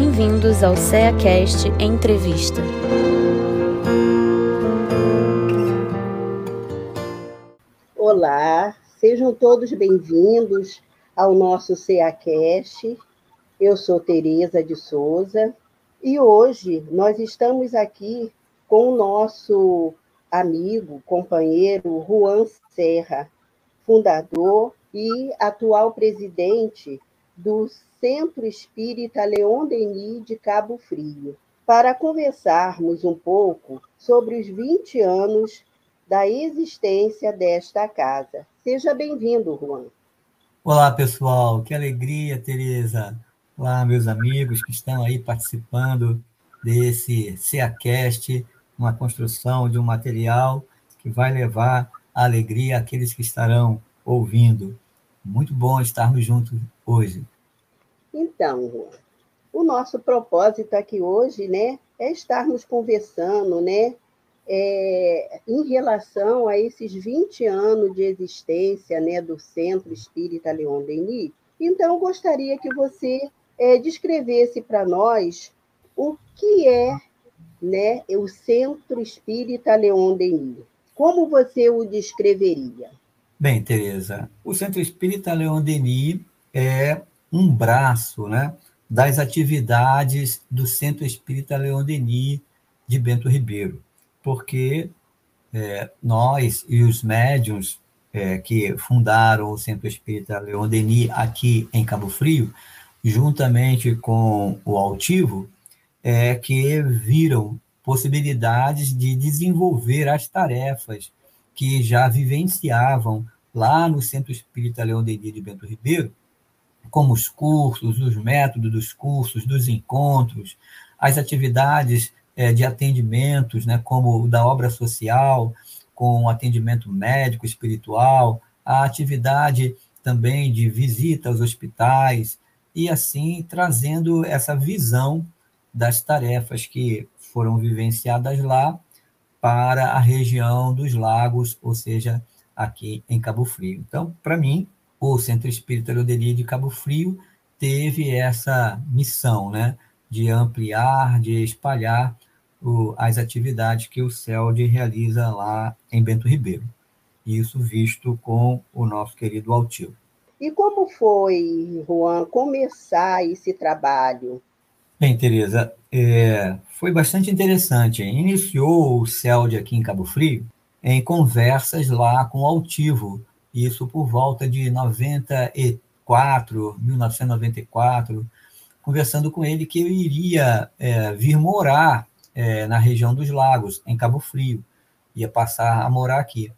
Bem-vindos ao CEACast Entrevista. Olá, sejam todos bem-vindos ao nosso CEACast. Eu sou Tereza de Souza e hoje nós estamos aqui com o nosso amigo, companheiro Juan Serra, fundador e atual presidente do Centro Espírita Leon Denis de Cabo Frio, para conversarmos um pouco sobre os 20 anos da existência desta casa. Seja bem-vindo, Juan. Olá, pessoal. Que alegria, Tereza. Olá, meus amigos que estão aí participando desse CEACast, uma construção de um material que vai levar alegria àqueles que estarão ouvindo. Muito bom estarmos juntos hoje. Então, o nosso propósito aqui hoje, né, é estarmos conversando, né, é, em relação a esses 20 anos de existência, né, do Centro Espírita Leon Denis. Então, gostaria que você é, descrevesse para nós o que é, né, o Centro Espírita Leon Denis. Como você o descreveria? Bem, Tereza, o Centro Espírita Leon Denis é um braço né, das atividades do Centro Espírita Leon Denis de Bento Ribeiro, porque é, nós e os médiums é, que fundaram o Centro Espírita Leon Denis aqui em Cabo Frio, juntamente com o Altivo, é que viram possibilidades de desenvolver as tarefas que já vivenciavam lá no Centro Espírita Leon Denis de Bento Ribeiro, como os cursos, os métodos dos cursos, dos encontros, as atividades é, de atendimentos, né, como o da obra social, com atendimento médico, espiritual, a atividade também de visita aos hospitais, e assim trazendo essa visão das tarefas que foram vivenciadas lá para a região dos lagos, ou seja, aqui em Cabo Frio. Então, para mim, o Centro Espírita Loderia de Cabo Frio teve essa missão, né, de ampliar, de espalhar o, as atividades que o CELD realiza lá em Bento Ribeiro. Isso visto com o nosso querido Altivo. E como foi, Juan, começar esse trabalho? Bem, Tereza, é, foi bastante interessante. Iniciou o CELD aqui em Cabo Frio em conversas lá com o Altivo, isso por volta de 94, 1994, conversando com ele que eu iria é, vir morar é, na região dos lagos, em Cabo Frio, ia passar a morar aqui.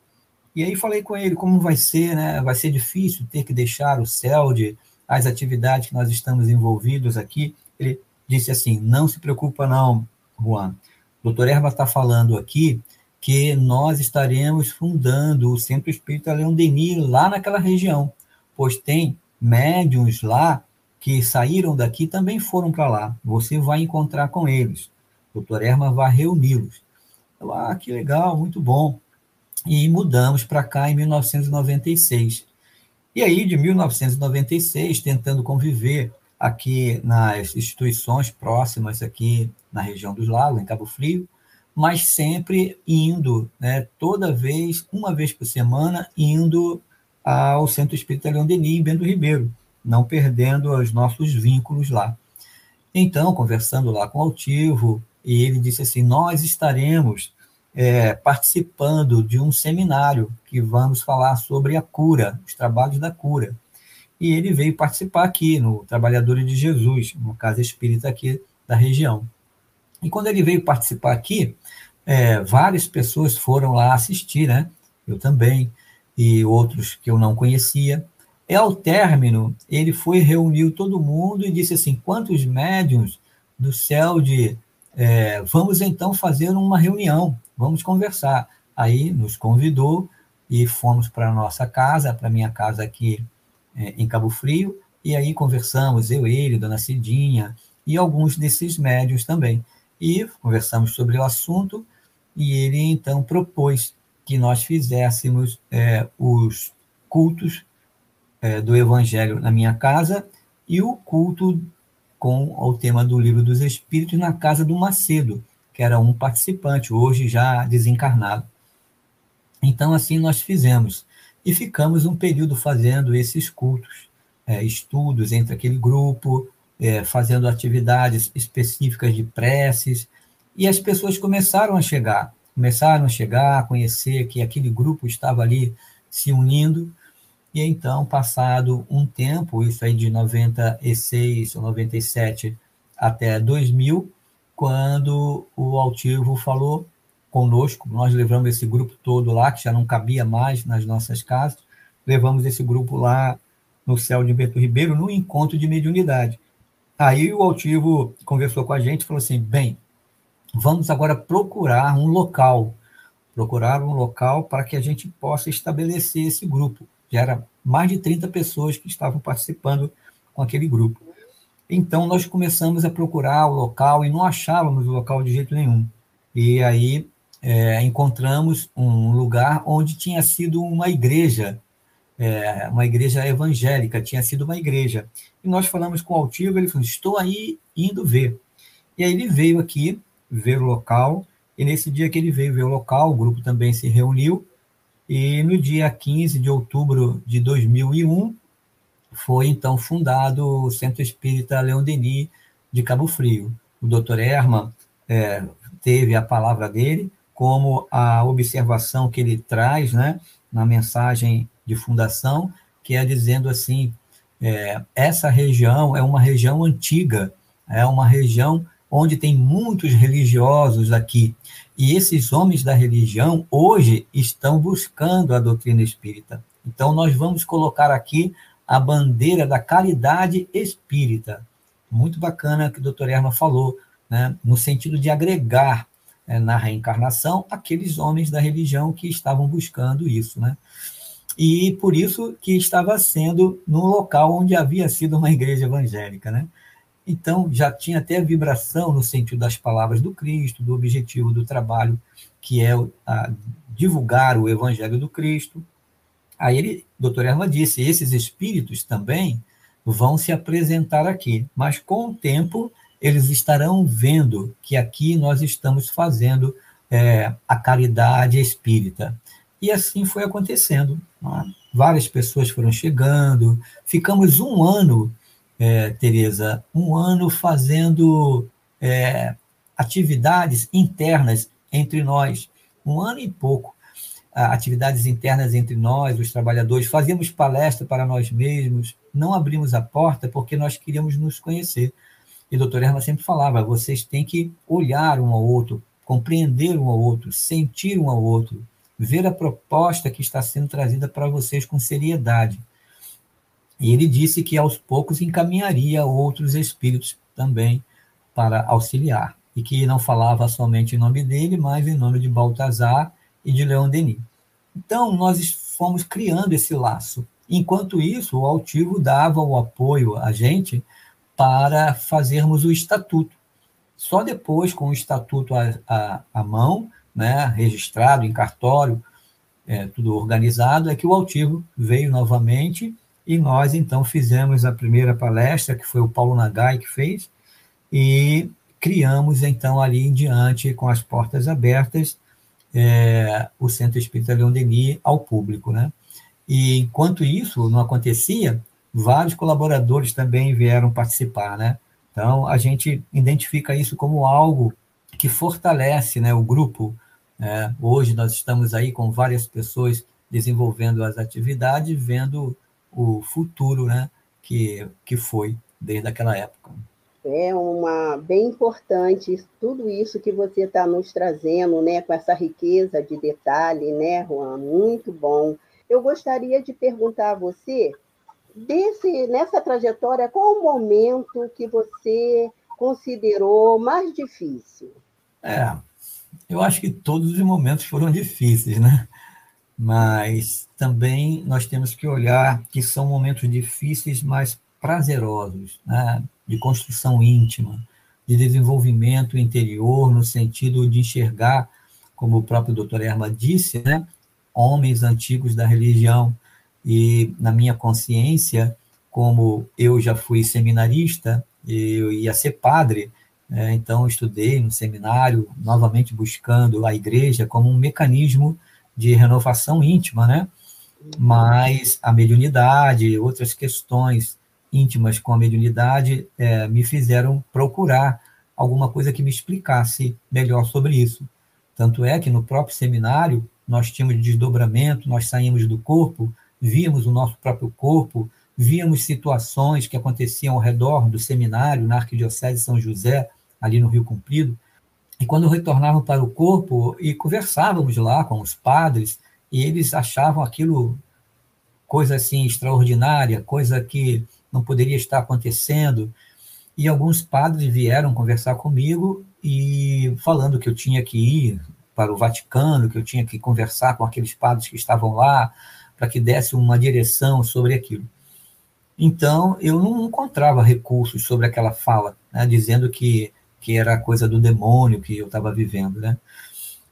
E aí falei com ele como vai ser, né? Vai ser difícil ter que deixar o CELD, as atividades que nós estamos envolvidos aqui. Ele disse assim: não se preocupa não, Juan. O doutor Erba está falando aqui que nós estaremos fundando o Centro Espírita Leão Denis lá naquela região, pois tem médiums lá que saíram daqui também foram para lá. Você vai encontrar com eles. O doutor Erma vai reuni-los. ah, que legal, muito bom. E mudamos para cá em 1996. E aí, de 1996, tentando conviver aqui nas instituições próximas aqui na região dos lagos, em Cabo Frio, mas sempre indo, né, toda vez, uma vez por semana, indo ao Centro Espírita Leão Denis, em Bento Ribeiro, não perdendo os nossos vínculos lá. Então, conversando lá com o Altivo, e ele disse assim: Nós estaremos é, participando de um seminário que vamos falar sobre a cura, os trabalhos da cura. E ele veio participar aqui no Trabalhadores de Jesus, uma casa espírita aqui da região. E quando ele veio participar aqui, é, várias pessoas foram lá assistir, né? Eu também, e outros que eu não conhecia. E ao término, ele foi, reuniu todo mundo e disse assim: quantos médiums do céu de. É, vamos então fazer uma reunião, vamos conversar. Aí nos convidou e fomos para a nossa casa, para a minha casa aqui é, em Cabo Frio, e aí conversamos, eu, ele, Dona Cidinha, e alguns desses médios também e conversamos sobre o assunto, e ele então propôs que nós fizéssemos é, os cultos é, do Evangelho na minha casa e o culto com o tema do Livro dos Espíritos na casa do Macedo, que era um participante, hoje já desencarnado. Então, assim nós fizemos. E ficamos um período fazendo esses cultos, é, estudos entre aquele grupo, é, fazendo atividades específicas de preces, e as pessoas começaram a chegar, começaram a chegar, a conhecer que aquele grupo estava ali se unindo, e então, passado um tempo, isso aí de 96 ou 97 até 2000, quando o Altivo falou conosco, nós levamos esse grupo todo lá, que já não cabia mais nas nossas casas, levamos esse grupo lá no céu de Beto Ribeiro, no encontro de mediunidade. Aí o Altivo conversou com a gente e falou assim: bem, vamos agora procurar um local, procurar um local para que a gente possa estabelecer esse grupo. Já era mais de 30 pessoas que estavam participando com aquele grupo. Então, nós começamos a procurar o local e não achávamos o local de jeito nenhum. E aí é, encontramos um lugar onde tinha sido uma igreja, é, uma igreja evangélica, tinha sido uma igreja. E nós falamos com o Altivo, ele falou: Estou aí indo ver. E aí ele veio aqui ver o local, e nesse dia que ele veio ver o local, o grupo também se reuniu, e no dia 15 de outubro de 2001, foi então fundado o Centro Espírita Leão Denis de Cabo Frio. O doutor Herman é, teve a palavra dele, como a observação que ele traz né, na mensagem de fundação, que é dizendo assim: é, essa região é uma região antiga, é uma região onde tem muitos religiosos aqui. E esses homens da religião hoje estão buscando a doutrina espírita. Então, nós vamos colocar aqui a bandeira da caridade espírita. Muito bacana que o doutor Erma falou, né, no sentido de agregar é, na reencarnação aqueles homens da religião que estavam buscando isso. Né? E por isso que estava sendo no local onde havia sido uma igreja evangélica. Né? Então, já tinha até vibração no sentido das palavras do Cristo, do objetivo do trabalho, que é divulgar o evangelho do Cristo, Aí ele, doutor Erma disse, esses espíritos também vão se apresentar aqui, mas com o tempo eles estarão vendo que aqui nós estamos fazendo é, a caridade espírita. E assim foi acontecendo. É? Várias pessoas foram chegando, ficamos um ano, é, Tereza, um ano fazendo é, atividades internas entre nós, um ano e pouco atividades internas entre nós, os trabalhadores, fazíamos palestra para nós mesmos, não abrimos a porta porque nós queríamos nos conhecer. E o doutor Erma sempre falava: vocês têm que olhar um ao outro, compreender um ao outro, sentir um ao outro, ver a proposta que está sendo trazida para vocês com seriedade. E ele disse que aos poucos encaminharia outros espíritos também para auxiliar, e que não falava somente em nome dele, mas em nome de Baltazar e de Leon Denis. Então, nós fomos criando esse laço. Enquanto isso, o Altivo dava o apoio a gente para fazermos o estatuto. Só depois, com o estatuto à, à, à mão, né, registrado em cartório, é, tudo organizado, é que o Altivo veio novamente e nós, então, fizemos a primeira palestra, que foi o Paulo Nagai que fez, e criamos, então, ali em diante, com as portas abertas, é, o Centro Espírita Leon Denis ao público. Né? E enquanto isso não acontecia, vários colaboradores também vieram participar. Né? Então, a gente identifica isso como algo que fortalece né, o grupo. É, hoje nós estamos aí com várias pessoas desenvolvendo as atividades, vendo o futuro né, que, que foi desde aquela época. É uma bem importante tudo isso que você está nos trazendo, né, com essa riqueza de detalhe, né, Juan? Muito bom. Eu gostaria de perguntar a você, desse, nessa trajetória, qual o momento que você considerou mais difícil? É, eu acho que todos os momentos foram difíceis, né? Mas também nós temos que olhar que são momentos difíceis, mas prazerosos, né? de construção íntima, de desenvolvimento interior, no sentido de enxergar, como o próprio doutor Erma disse, né? homens antigos da religião. E na minha consciência, como eu já fui seminarista, eu ia ser padre, é, então estudei no seminário, novamente buscando a igreja como um mecanismo de renovação íntima, né? Mas a mediunidade, outras questões íntimas com a mediunidade é, me fizeram procurar alguma coisa que me explicasse melhor sobre isso. Tanto é que no próprio seminário nós tínhamos desdobramento, nós saímos do corpo, víamos o nosso próprio corpo, víamos situações que aconteciam ao redor do seminário, na Arquidiocese de São José, ali no Rio Comprido, e quando retornavam para o corpo e conversávamos lá com os padres, e eles achavam aquilo coisa assim extraordinária, coisa que não poderia estar acontecendo. E alguns padres vieram conversar comigo e falando que eu tinha que ir para o Vaticano, que eu tinha que conversar com aqueles padres que estavam lá, para que desse uma direção sobre aquilo. Então, eu não encontrava recursos sobre aquela fala, né, dizendo que, que era coisa do demônio que eu estava vivendo. Né?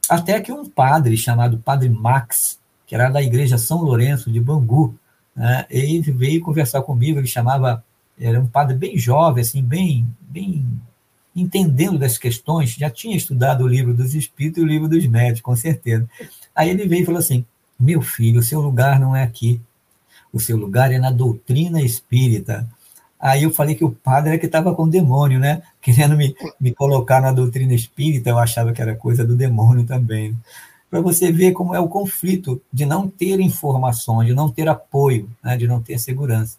Até que um padre chamado Padre Max, que era da Igreja São Lourenço de Bangu, né, ele veio conversar comigo, ele chamava, era um padre bem jovem, assim, bem, bem entendendo das questões, já tinha estudado o livro dos Espíritos e o livro dos Médios, com certeza. Aí ele veio e falou assim, meu filho, o seu lugar não é aqui, o seu lugar é na doutrina espírita. Aí eu falei que o padre era que estava com demônio, né? Querendo me, me colocar na doutrina espírita, eu achava que era coisa do demônio também. Para você ver como é o conflito de não ter informação, de não ter apoio, né? de não ter segurança.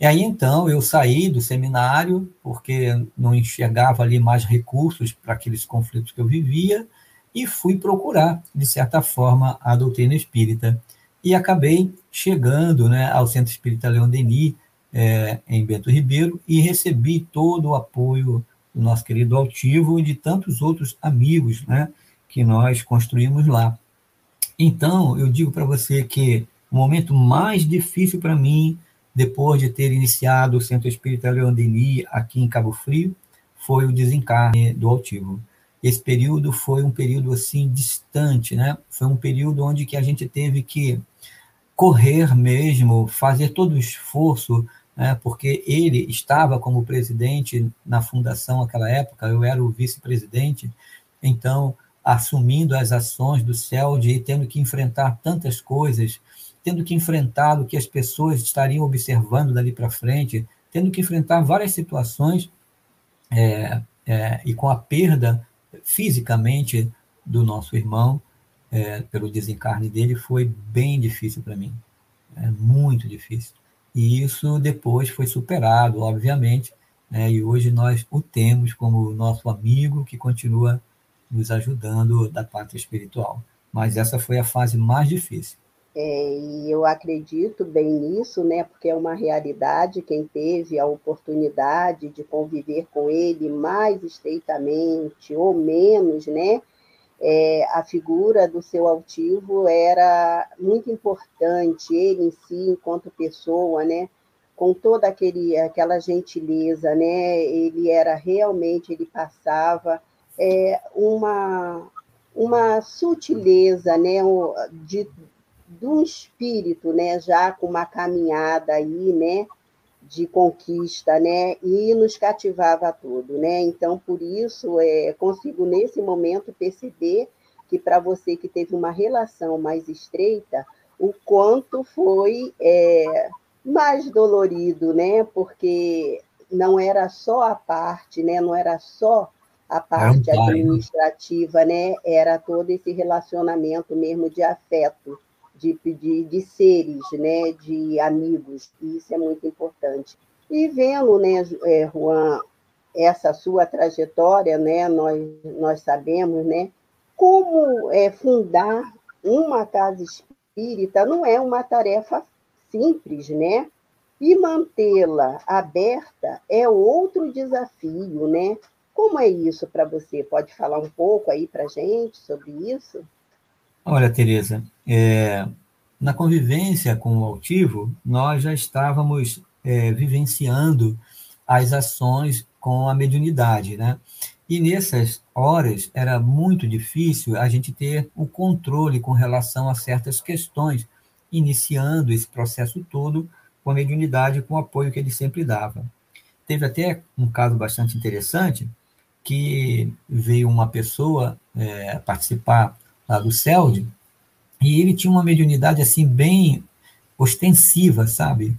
E aí então eu saí do seminário, porque não enxergava ali mais recursos para aqueles conflitos que eu vivia, e fui procurar, de certa forma, a doutrina espírita e acabei chegando né, ao Centro Espírita Leão Denis, é, em Bento Ribeiro, e recebi todo o apoio do nosso querido Altivo e de tantos outros amigos né, que nós construímos lá. Então, eu digo para você que o momento mais difícil para mim, depois de ter iniciado o Centro Espírita Denis aqui em Cabo Frio, foi o desencarne do Altivo. Esse período foi um período assim distante, né? Foi um período onde que a gente teve que correr mesmo, fazer todo o esforço, né, porque ele estava como presidente na fundação naquela época, eu era o vice-presidente, então, assumindo as ações do CELD e tendo que enfrentar tantas coisas, tendo que enfrentar o que as pessoas estariam observando dali para frente, tendo que enfrentar várias situações é, é, e com a perda fisicamente do nosso irmão, é, pelo desencarne dele foi bem difícil para mim, é muito difícil. E isso depois foi superado, obviamente, né, e hoje nós o temos como nosso amigo que continua nos ajudando da parte espiritual. Mas essa foi a fase mais difícil. É, e eu acredito bem nisso, né, porque é uma realidade. Quem teve a oportunidade de conviver com ele mais estreitamente ou menos, né, é, a figura do seu altivo era muito importante, ele em si, enquanto pessoa, né? com toda aquele, aquela gentileza, né? ele era realmente, ele passava é, uma, uma sutileza né? de, de um espírito, né? já com uma caminhada aí, né? De conquista, né? E nos cativava tudo, né? Então, por isso, é, consigo nesse momento perceber que para você que teve uma relação mais estreita, o quanto foi é, mais dolorido, né? Porque não era só a parte, né? Não era só a parte é um administrativa, né? Era todo esse relacionamento mesmo de afeto de, de, de seres, né, de amigos, e isso é muito importante. E vendo, né, é, Juan, essa sua trajetória, né, nós, nós sabemos, né, como é, fundar uma casa espírita não é uma tarefa simples, né? E mantê-la aberta é outro desafio, né? Como é isso para você? Pode falar um pouco aí para gente sobre isso? Olha, Tereza, é, na convivência com o altivo, nós já estávamos é, vivenciando as ações com a mediunidade, né? E nessas horas era muito difícil a gente ter o controle com relação a certas questões, iniciando esse processo todo com a mediunidade, com o apoio que ele sempre dava. teve até um caso bastante interessante, que veio uma pessoa é, participar lá do CELD, e ele tinha uma mediunidade assim bem ostensiva, sabe?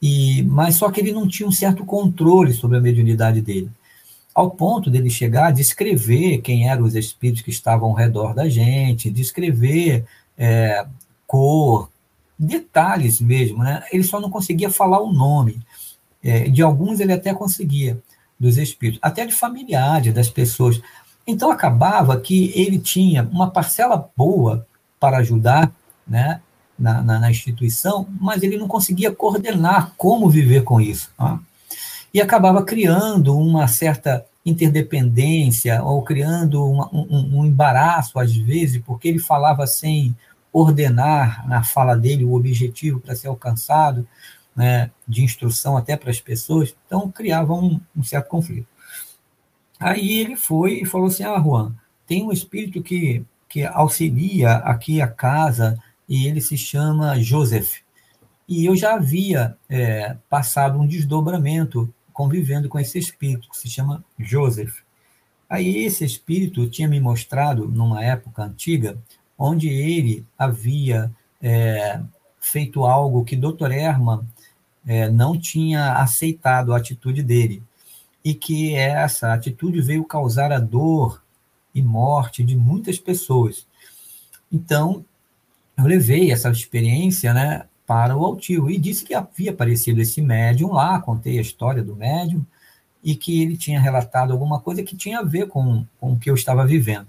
E, mas só que ele não tinha um certo controle sobre a mediunidade dele, ao ponto dele chegar a descrever quem eram os espíritos que estavam ao redor da gente, descrever é, cor, detalhes mesmo, né? Ele só não conseguia falar o nome. É, de alguns ele até conseguia, dos espíritos, até de familiares, das pessoas. Então acabava que ele tinha uma parcela boa para ajudar, né? Na, na, na instituição, mas ele não conseguia coordenar como viver com isso. Tá? E acabava criando uma certa interdependência, ou criando uma, um, um embaraço, às vezes, porque ele falava sem ordenar na fala dele o objetivo para ser alcançado, né, de instrução até para as pessoas, então criava um, um, certo conflito. Aí ele foi e falou assim: Ah, Juan, tem um espírito que, que auxilia aqui a casa e ele se chama Joseph. E eu já havia é, passado um desdobramento convivendo com esse espírito, que se chama Joseph. Aí esse espírito tinha me mostrado, numa época antiga, onde ele havia é, feito algo que Dr. Herman é, não tinha aceitado a atitude dele, e que essa atitude veio causar a dor e morte de muitas pessoas. Então, eu levei essa experiência né, para o altivo e disse que havia aparecido esse médium lá, contei a história do médium, e que ele tinha relatado alguma coisa que tinha a ver com, com o que eu estava vivendo.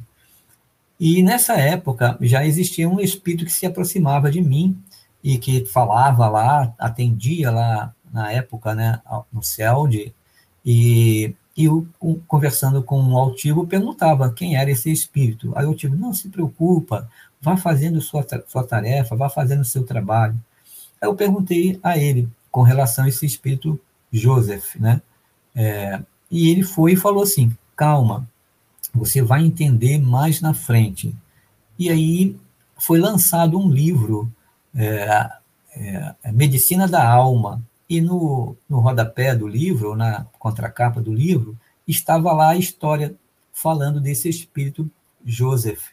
E nessa época já existia um espírito que se aproximava de mim e que falava lá, atendia lá na época, né, no CELD, e, e eu, conversando com o altivo, perguntava quem era esse espírito. Aí o altivo, não se preocupa, vá fazendo sua, sua tarefa, vá fazendo seu trabalho. Aí eu perguntei a ele com relação a esse espírito Joseph, né? É, e ele foi e falou assim: calma, você vai entender mais na frente. E aí foi lançado um livro, é, é, Medicina da Alma, e no, no rodapé do livro, na contracapa do livro, estava lá a história falando desse espírito Joseph,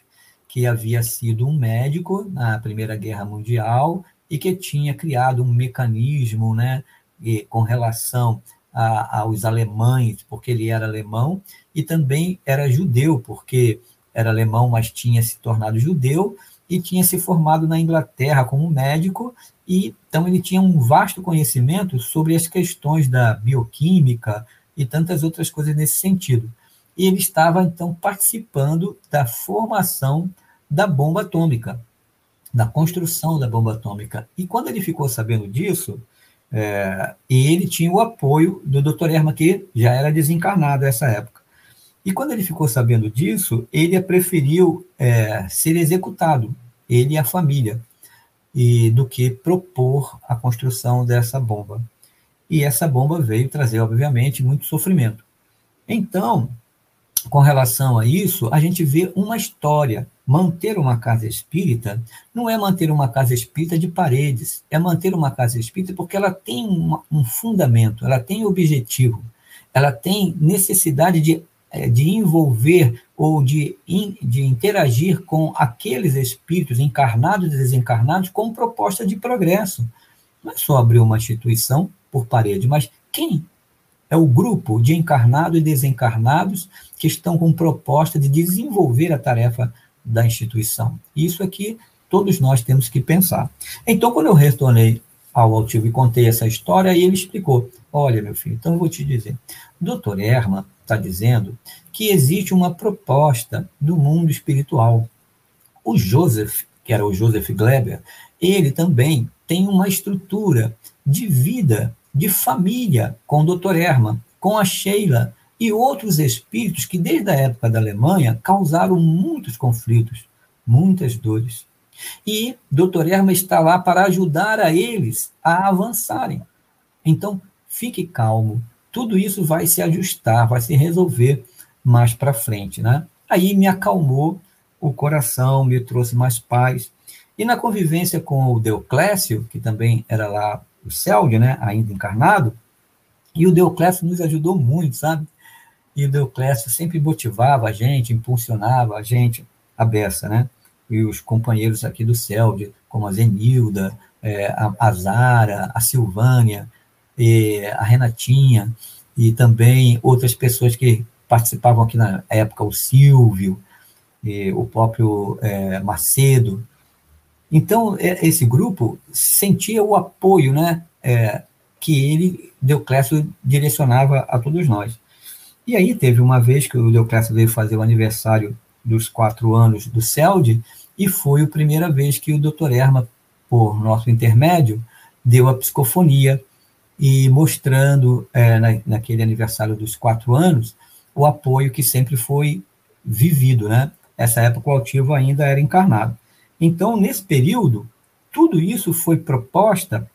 que havia sido um médico na Primeira Guerra Mundial e que tinha criado um mecanismo né, com relação a, aos alemães, porque ele era alemão, e também era judeu, porque era alemão, mas tinha se tornado judeu, e tinha se formado na Inglaterra como médico, e então ele tinha um vasto conhecimento sobre as questões da bioquímica e tantas outras coisas nesse sentido. E ele estava, então, participando da formação da bomba atômica, da construção da bomba atômica. E quando ele ficou sabendo disso, é, ele tinha o apoio do Dr. Erma, que já era desencarnado nessa época. E quando ele ficou sabendo disso, ele preferiu é, ser executado, ele e a família, e do que propor a construção dessa bomba. E essa bomba veio trazer, obviamente, muito sofrimento. Então, com relação a isso, a gente vê uma história Manter uma casa espírita não é manter uma casa espírita de paredes, é manter uma casa espírita porque ela tem uma, um fundamento, ela tem objetivo, ela tem necessidade de, eh, de envolver ou de, de interagir com aqueles espíritos encarnados e desencarnados com proposta de progresso. Não é só abrir uma instituição por parede, mas quem é o grupo de encarnados e desencarnados que estão com proposta de desenvolver a tarefa da instituição. Isso é que todos nós temos que pensar. Então, quando eu retornei ao altivo e contei essa história, ele explicou: Olha, meu filho, então eu vou te dizer. Doutor Herman está dizendo que existe uma proposta do mundo espiritual. O Joseph, que era o Joseph Gleber, ele também tem uma estrutura de vida, de família com o doutor Herman, com a Sheila, e outros espíritos que, desde a época da Alemanha, causaram muitos conflitos, muitas dores. E Dr. Erma está lá para ajudar a eles a avançarem. Então, fique calmo. Tudo isso vai se ajustar, vai se resolver mais para frente, né? Aí me acalmou o coração, me trouxe mais paz. E na convivência com o Deoclésio, que também era lá o Celde, né, ainda encarnado, E o Deoclésio nos ajudou muito, sabe? E o Deoclésio sempre motivava a gente, impulsionava a gente, a beça, né? E os companheiros aqui do CELD, como a Zenilda, é, a, a Zara, a Silvânia, a Renatinha, e também outras pessoas que participavam aqui na época, o Silvio, o próprio é, Macedo. Então, é, esse grupo sentia o apoio né, é, que ele, Deoclésio, direcionava a todos nós. E aí teve uma vez que o Deoclésio veio fazer o aniversário dos quatro anos do CELD, e foi a primeira vez que o Dr. Erma, por nosso intermédio, deu a psicofonia e mostrando é, na, naquele aniversário dos quatro anos o apoio que sempre foi vivido, né? Essa época o altivo ainda era encarnado. Então, nesse período, tudo isso foi proposta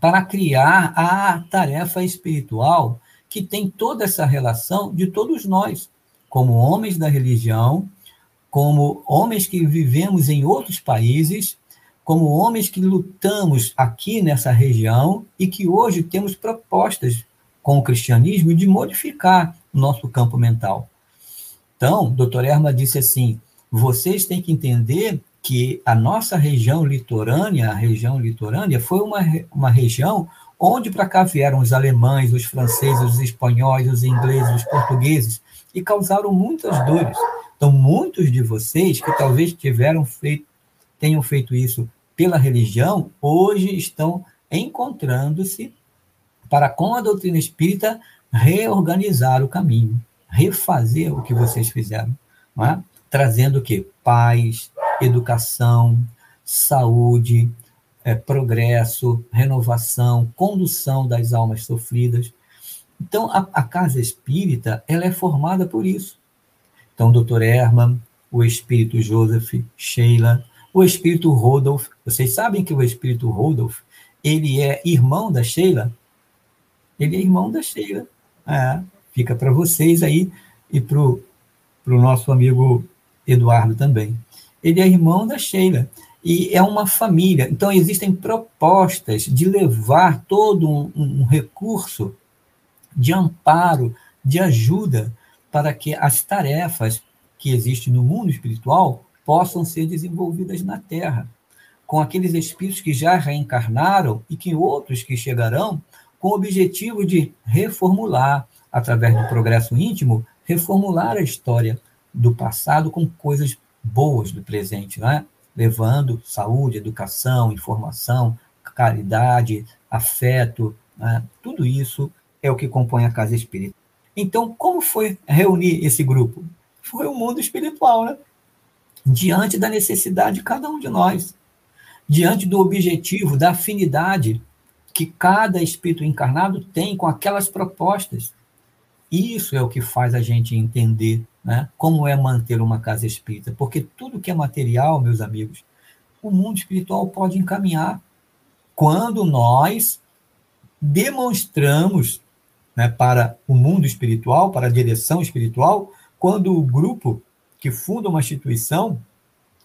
para criar a tarefa espiritual que tem toda essa relação de todos nós, como homens da religião, como homens que vivemos em outros países, como homens que lutamos aqui nessa região e que hoje temos propostas com o cristianismo de modificar o nosso campo mental. Então, doutor Erma disse assim: vocês têm que entender que a nossa região litorânea, a região litorânea, foi uma, uma região onde para cá vieram os alemães, os franceses, os espanhóis, os ingleses, os portugueses, e causaram muitas dores. Então, muitos de vocês que talvez tiveram feito, tenham feito isso pela religião, hoje estão encontrando-se para, com a doutrina espírita, reorganizar o caminho, refazer o que vocês fizeram, é? trazendo o quê? Paz, educação, saúde, é, progresso, renovação, condução das almas sofridas. Então, a, a casa espírita ela é formada por isso. Então, o doutor Herman, o espírito Joseph, Sheila, o espírito Rodolph. Vocês sabem que o espírito Rodolph, ele é irmão da Sheila? Ele é irmão da Sheila. É, fica para vocês aí e para o nosso amigo Eduardo também. Ele é irmão da Sheila e é uma família. Então, existem propostas de levar todo um, um recurso de amparo, de ajuda para que as tarefas que existem no mundo espiritual possam ser desenvolvidas na Terra, com aqueles espíritos que já reencarnaram e que outros que chegarão, com o objetivo de reformular, através do progresso íntimo, reformular a história do passado com coisas boas do presente, não é? levando saúde, educação, informação, caridade, afeto, né? tudo isso é o que compõe a casa espírita. Então, como foi reunir esse grupo? Foi o mundo espiritual, né? Diante da necessidade de cada um de nós, diante do objetivo, da afinidade que cada espírito encarnado tem com aquelas propostas. Isso é o que faz a gente entender né, como é manter uma casa espírita, porque tudo que é material, meus amigos, o mundo espiritual pode encaminhar quando nós demonstramos né, para o mundo espiritual, para a direção espiritual, quando o grupo que funda uma instituição,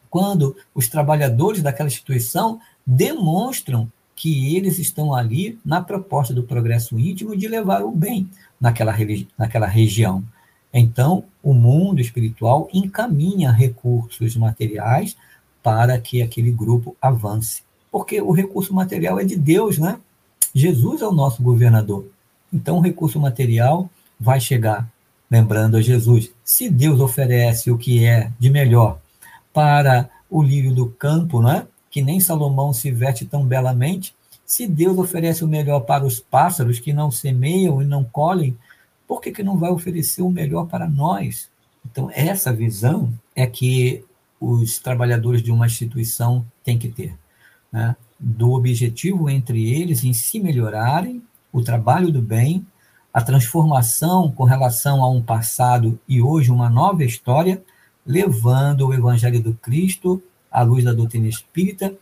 quando os trabalhadores daquela instituição demonstram que eles estão ali na proposta do progresso íntimo de levar o bem naquela, naquela região. Então, o mundo espiritual encaminha recursos materiais para que aquele grupo avance. Porque o recurso material é de Deus, né? Jesus é o nosso governador. Então, o recurso material vai chegar, lembrando a Jesus, se Deus oferece o que é de melhor para o lírio do campo, não é? que nem Salomão se veste tão belamente, se Deus oferece o melhor para os pássaros que não semeiam e não colhem, por que, que não vai oferecer o melhor para nós? Então, essa visão é que os trabalhadores de uma instituição têm que ter, né? do objetivo entre eles em se melhorarem o trabalho do bem, a transformação com relação a um passado e hoje uma nova história, levando o Evangelho do Cristo à luz da doutrina espírita,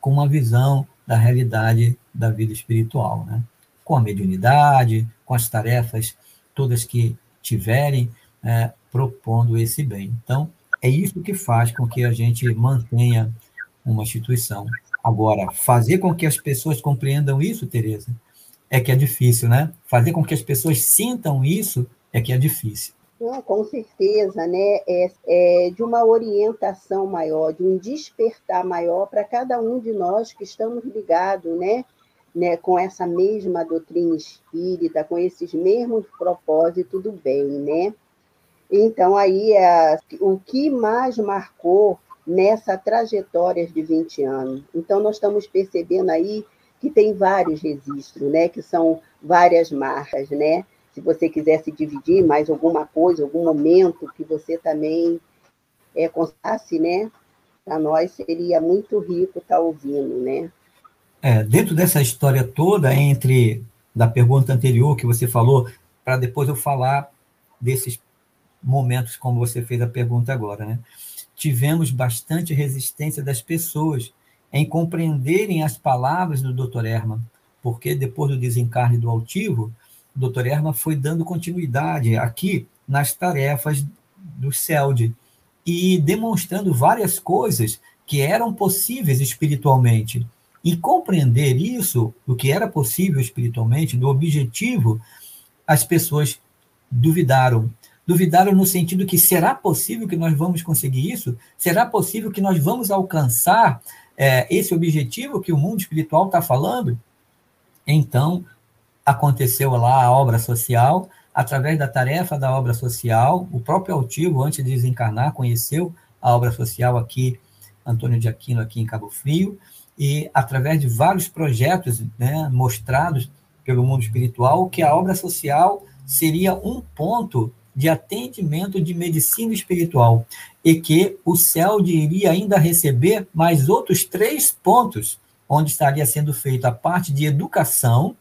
com uma visão da realidade da vida espiritual, né? com a mediunidade, com as tarefas todas que tiverem, é, propondo esse bem. Então, é isso que faz com que a gente mantenha uma instituição. Agora, fazer com que as pessoas compreendam isso, Tereza, é que é difícil, né? Fazer com que as pessoas sintam isso é que é difícil. Não, com certeza, né? É, é, de uma orientação maior, de um despertar maior para cada um de nós que estamos ligados, né? né? Com essa mesma doutrina espírita, com esses mesmos propósitos do bem, né? Então, aí, é, o que mais marcou nessa trajetória de 20 anos? Então, nós estamos percebendo aí que tem vários registros, né? Que são várias marcas, né? Se você quiser se dividir mais alguma coisa, algum momento que você também é, contasse, né? Para nós seria muito rico estar tá ouvindo, né? É, dentro dessa história toda, entre da pergunta anterior que você falou, para depois eu falar desses momentos como você fez a pergunta agora, né? Tivemos bastante resistência das pessoas em compreenderem as palavras do Dr. Herman, porque depois do desencarne do altivo, o Dr. Herman foi dando continuidade aqui nas tarefas do CELD e demonstrando várias coisas que eram possíveis espiritualmente. E compreender isso, o que era possível espiritualmente, do objetivo, as pessoas duvidaram. Duvidaram no sentido que será possível que nós vamos conseguir isso? Será possível que nós vamos alcançar é, esse objetivo que o mundo espiritual está falando? Então, aconteceu lá a obra social, através da tarefa da obra social, o próprio altivo, antes de desencarnar, conheceu a obra social aqui, Antônio de Aquino, aqui em Cabo Frio, e através de vários projetos né, mostrados pelo mundo espiritual, que a obra social seria um ponto de atendimento de medicina espiritual e que o céu iria ainda receber mais outros três pontos, onde estaria sendo feita a parte de educação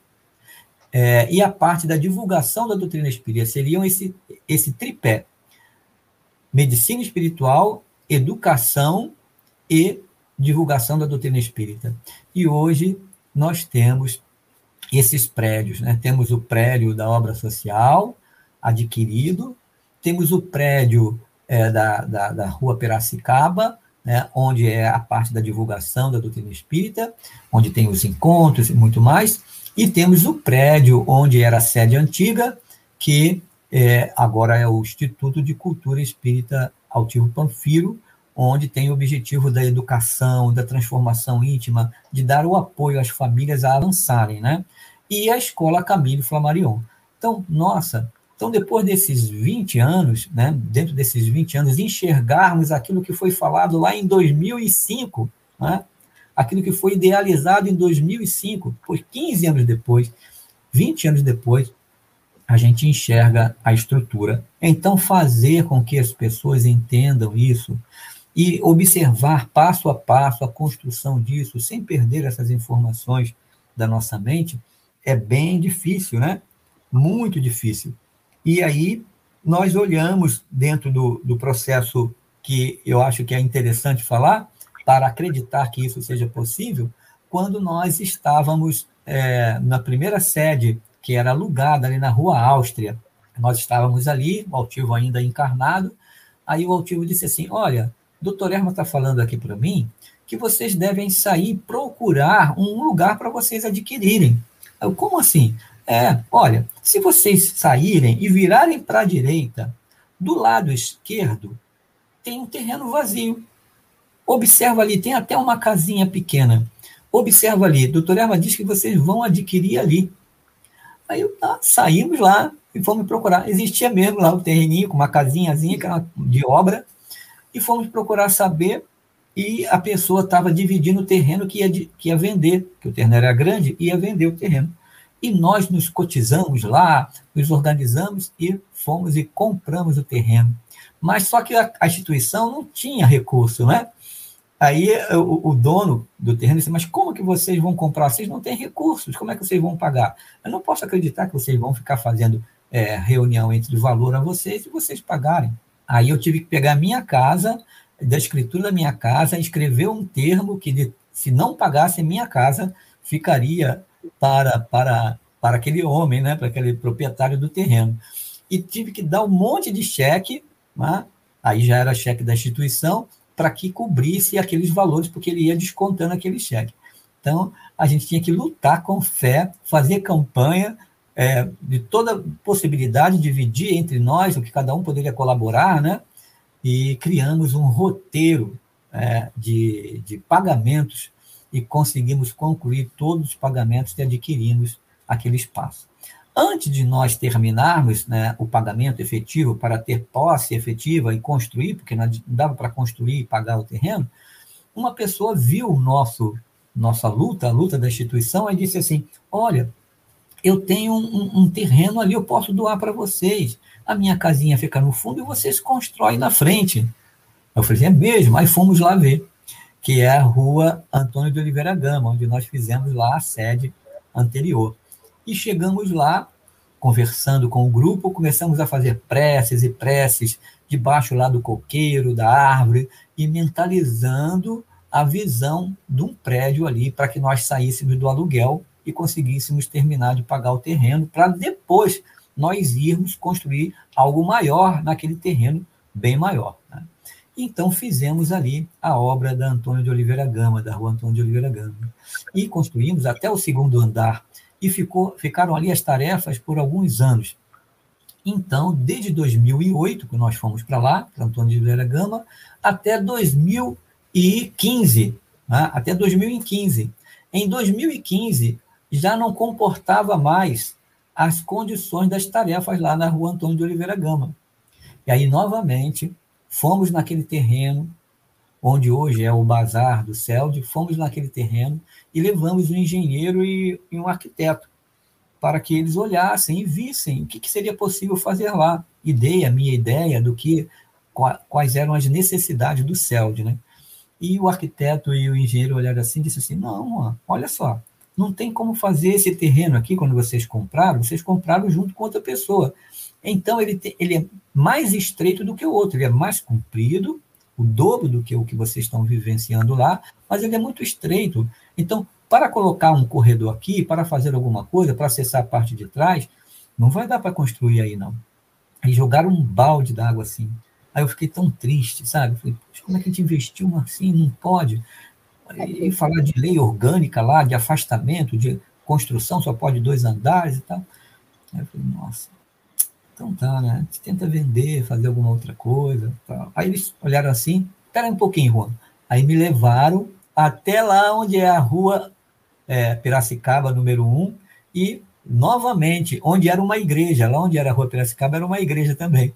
é, e a parte da divulgação da doutrina espírita. Seriam esse, esse tripé: medicina espiritual, educação e divulgação da doutrina espírita. E hoje nós temos esses prédios, né? Temos o prédio da obra social, adquirido. Temos o prédio é, da, da, da Rua Piracicaba, né, onde é a parte da divulgação da doutrina espírita, onde tem os encontros e muito mais. E temos o prédio onde era a sede antiga, que é, agora é o Instituto de Cultura Espírita Altivo Panfiro, onde tem o objetivo da educação, da transformação íntima, de dar o apoio às famílias a avançarem, né? E a Escola Camilo Flamarion. Então, nossa, então, depois desses 20 anos, né, dentro desses 20 anos, enxergarmos aquilo que foi falado lá em 2005, né, aquilo que foi idealizado em 2005, por 15 anos depois, 20 anos depois, a gente enxerga a estrutura. Então, fazer com que as pessoas entendam isso e observar passo a passo a construção disso, sem perder essas informações da nossa mente, é bem difícil, né? Muito difícil. E aí nós olhamos dentro do, do processo que eu acho que é interessante falar, para acreditar que isso seja possível, quando nós estávamos é, na primeira sede, que era alugada ali na Rua Áustria. Nós estávamos ali, o Altivo ainda encarnado, aí o Altivo disse assim, olha, doutor Erma está falando aqui para mim que vocês devem sair procurar um lugar para vocês adquirirem. Eu, como assim? É, olha, se vocês saírem e virarem para a direita, do lado esquerdo tem um terreno vazio. Observa ali, tem até uma casinha pequena. Observa ali, doutor Erma diz que vocês vão adquirir ali. Aí tá, saímos lá e fomos procurar. Existia mesmo lá o terreninho com uma casinhazinha de obra, e fomos procurar saber. E a pessoa estava dividindo o terreno que ia, que ia vender, que o terreno era grande, ia vender o terreno. E nós nos cotizamos lá, nos organizamos e fomos e compramos o terreno. Mas só que a, a instituição não tinha recurso, né? Aí o, o, dono do terreno disse, mas como que vocês vão comprar? Vocês não têm recursos, como é que vocês vão pagar? Eu não posso acreditar que vocês vão ficar fazendo é, reunião entre o valor a vocês e vocês pagarem. Aí eu tive que pegar a minha casa, da escritura da minha casa, escrever um termo que, se não pagasse minha casa, ficaria para, para, para aquele homem, né, para aquele proprietário do terreno. E tive que dar um monte de cheque, né, aí já era cheque da instituição, para que cobrisse aqueles valores, porque ele ia descontando aquele cheque. Então, a gente tinha que lutar com fé, fazer campanha é, de toda possibilidade, dividir entre nós o que cada um poderia colaborar, né? E criamos um roteiro é, de, de pagamentos e conseguimos concluir todos os pagamentos e adquirimos aquele espaço. Antes de nós terminarmos né, o pagamento efetivo para ter posse efetiva e construir, porque não dava para construir e pagar o terreno, uma pessoa viu nosso nossa luta, a luta da instituição, e disse assim: Olha, eu tenho um, um terreno ali, eu posso doar para vocês. A minha casinha fica no fundo e vocês constroem na frente. Eu falei: É mesmo? Aí fomos lá ver, que é a rua Antônio de Oliveira Gama, onde nós fizemos lá a sede anterior. E chegamos lá, conversando com o grupo, começamos a fazer preces e preces debaixo lá do coqueiro, da árvore, e mentalizando a visão de um prédio ali para que nós saíssemos do aluguel e conseguíssemos terminar de pagar o terreno para depois nós irmos construir algo maior naquele terreno bem maior. Né? Então fizemos ali a obra da Antônio de Oliveira Gama, da rua Antônio de Oliveira Gama. E construímos até o segundo andar e ficou, ficaram ali as tarefas por alguns anos. Então, desde 2008, que nós fomos para lá, para Antônio de Oliveira Gama, até 2015, né? até 2015. Em 2015, já não comportava mais as condições das tarefas lá na rua Antônio de Oliveira Gama. E aí, novamente, fomos naquele terreno, onde hoje é o Bazar do CELD, fomos naquele terreno e levamos um engenheiro e, e um arquiteto para que eles olhassem e vissem o que, que, seria possível fazer lá. Dei a minha ideia do que quais eram as necessidades do CELD, né? E o arquiteto e o engenheiro olharam assim e disseram assim, não, olha só, não tem como fazer esse terreno aqui, quando vocês compraram, vocês compraram junto com outra pessoa. Então, ele, ele é mais estreito do que o outro, ele é mais comprido, o dobro do que o que vocês estão vivenciando lá, mas ele é muito estreito. Então, para colocar um corredor aqui, para fazer alguma coisa, para acessar a parte de trás, não vai dar para construir aí, não. Aí jogaram um balde d'água assim. Aí eu fiquei tão triste, sabe? Falei, como é que a gente investiu assim? Não pode. E falar de lei orgânica lá, de afastamento, de construção, só pode dois andares e tal. Aí eu falei, nossa, então tá, né? Gente tenta vender, fazer alguma outra coisa. Tal. Aí eles olharam assim, espera um pouquinho, Juan. Aí me levaram até lá onde é a rua é, Piracicaba, número 1, e novamente, onde era uma igreja, lá onde era a rua Piracicaba era uma igreja também.